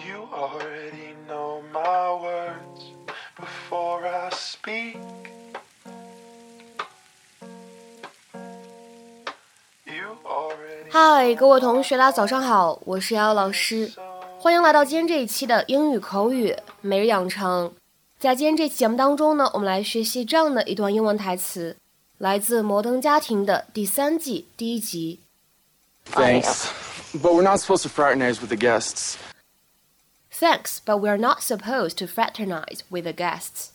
You already know my words before I speak. You already 嗨，各位同学，大家早上好，我是瑶瑶老师，欢迎来到今天这一期的英语口语每日养成。在今天这期节目当中呢，我们来学习这样的一段英文台词，来自《摩登家庭》的第三季第一集。 Thanks. But we're not supposed to fraternize with the guests. Thanks, but we're not supposed to fraternize with the guests.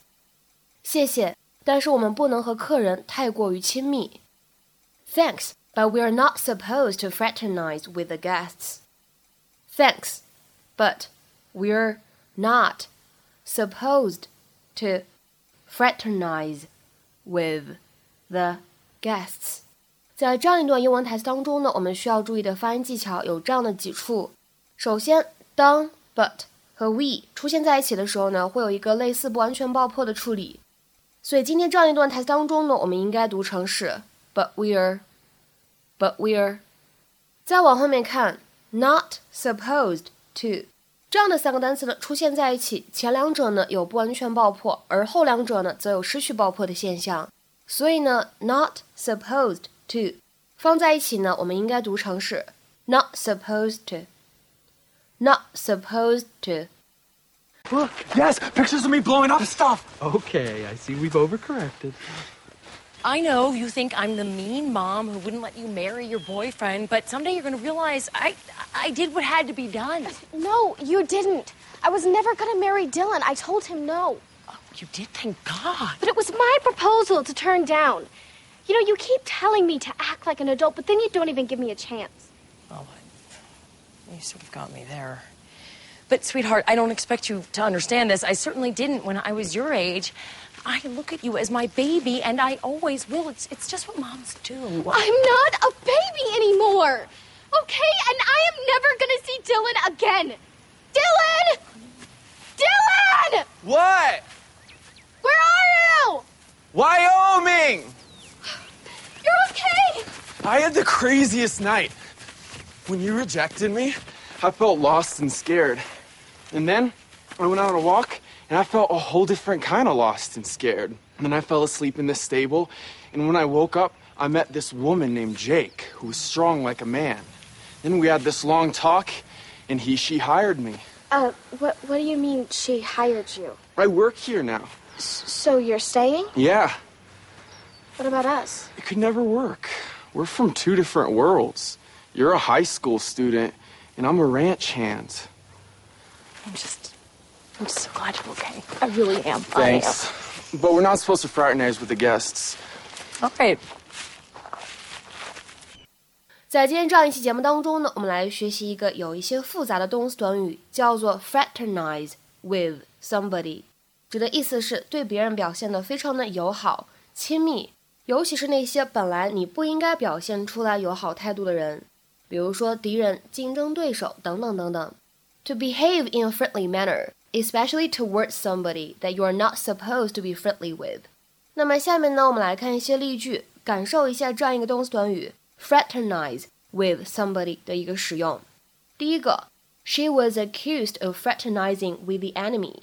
谢谢，但是我们不能和客人太过于亲密。Thanks, but we're not supposed to fraternize with the guests. Thanks, but we're not supposed to fraternize with the guests. 在这样一段英文台词当中呢，我们需要注意的发音技巧有这样的几处。首先，当 but 和 we 出现在一起的时候呢，会有一个类似不完全爆破的处理。所以今天这样一段台词当中呢，我们应该读成是 but we're，but we're。再往后面看，not supposed to 这样的三个单词呢出现在一起，前两者呢有不完全爆破，而后两者呢则有失去爆破的现象。所以呢，not supposed to 放在一起呢，我们应该读成是 not supposed to to，not supposed to。Look, yes, pictures of me blowing up stuff. Okay, I see we've overcorrected. I know you think I'm the mean mom who wouldn't let you marry your boyfriend, but someday you're going to realize I I did what had to be done. No, you didn't. I was never gonna marry Dylan. I told him no. Oh, you did, thank God. But it was my proposal to turn down. You know, you keep telling me to act like an adult, but then you don't even give me a chance. Oh, I- you sort of got me there. But sweetheart, I don't expect you to understand this. I certainly didn't when I was your age. I look at you as my baby, and I always will. It's it's just what moms do. I'm not a baby anymore. Okay? And I am never gonna see Dylan again. Dylan! Dylan! What? Where are you? Wyoming! You're okay. I had the craziest night. When you rejected me, I felt lost and scared. And then I went out on a walk and I felt a whole different kind of lost and scared. And then I fell asleep in this stable. And when I woke up, I met this woman named Jake who was strong like a man. Then we had this long talk and he, she hired me. Uh, what, what do you mean she hired you? I work here now. So you're staying? Yeah, What about us? It could never work. We're from two different worlds. You're a high school student, and I'm a ranch hand. I'm just, I'm just so glad you're okay. I really am. Thanks. But we're not supposed to fraternize with the guests. I am. All right. 在今天这样一期节目当中呢，我们来学习一个有一些复杂的动词短语，叫做 fraternize with somebody，指的意思是对别人表现得非常的友好、亲密，尤其是那些本来你不应该表现出来友好态度的人， 比如说敌人、竞争对手等等等等。To behave in a friendly manner, especially towards somebody that you are not supposed to be friendly with。那么下面呢，我们来看一些例句，感受一下这样一个动词短语 fraternize with somebody 的一个使用。第一个，She was accused of fraternizing with the enemy。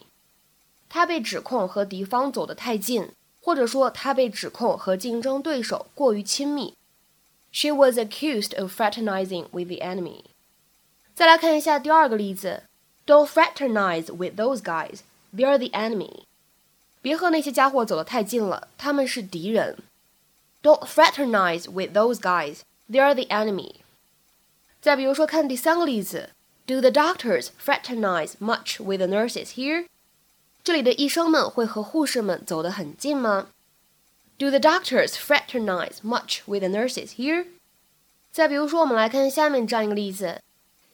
她被指控和敌方走得太近，或者说她被指控和竞争对手过于亲密。She was accused of fraternizing with the enemy。再来看一下第二个例子，Don't fraternize with those guys. They're the enemy. 别和那些家伙走得太近了，他们是敌人。Don't fraternize with those guys. They're the enemy. 再比如说，看第三个例子，Do the doctors fraternize much with the nurses here？这里的医生们会和护士们走得很近吗 ？Do the doctors fraternize much with the nurses here？再比如说，我们来看下面这样一个例子，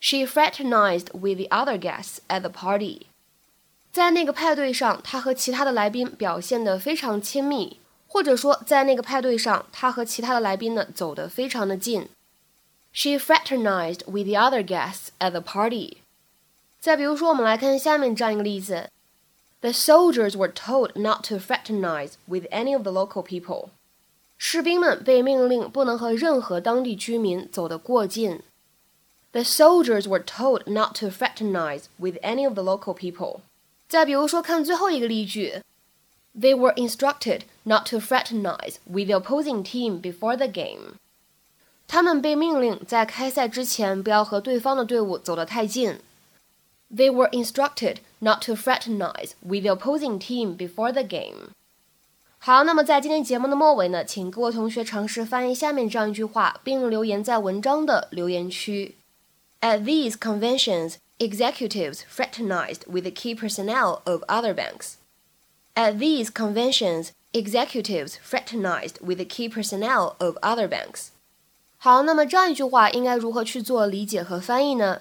She fraternized with the other guests at the party。在那个派对上，她和其他的来宾表现得非常亲密，或者说在那个派对上，她和其他的来宾呢走得非常的近。She fraternized with the other guests at the party。再比如说，我们来看下面这样一个例子 ：The soldiers were told not to fraternize with any of the local people。士兵们被命令不能和任何当地居民走得过近。 The soldiers were told not to fraternize with any of the local people。再比如说，看最后一个例句，They were instructed not to fraternize with the opposing team before the game。他们被命令在开赛之前不要和对方的队伍走得太近。They were instructed not to fraternize with the opposing team before the game。好，那么在今天节目的末尾呢，请各位同学尝试翻译下面这样一句话，并留言在文章的留言区。At these conventions, executives fraternized with the key personnel of other banks. At these conventions, executives fraternized with the key personnel of other banks. 好，那么这样一句话应该如何去做理解和翻译呢？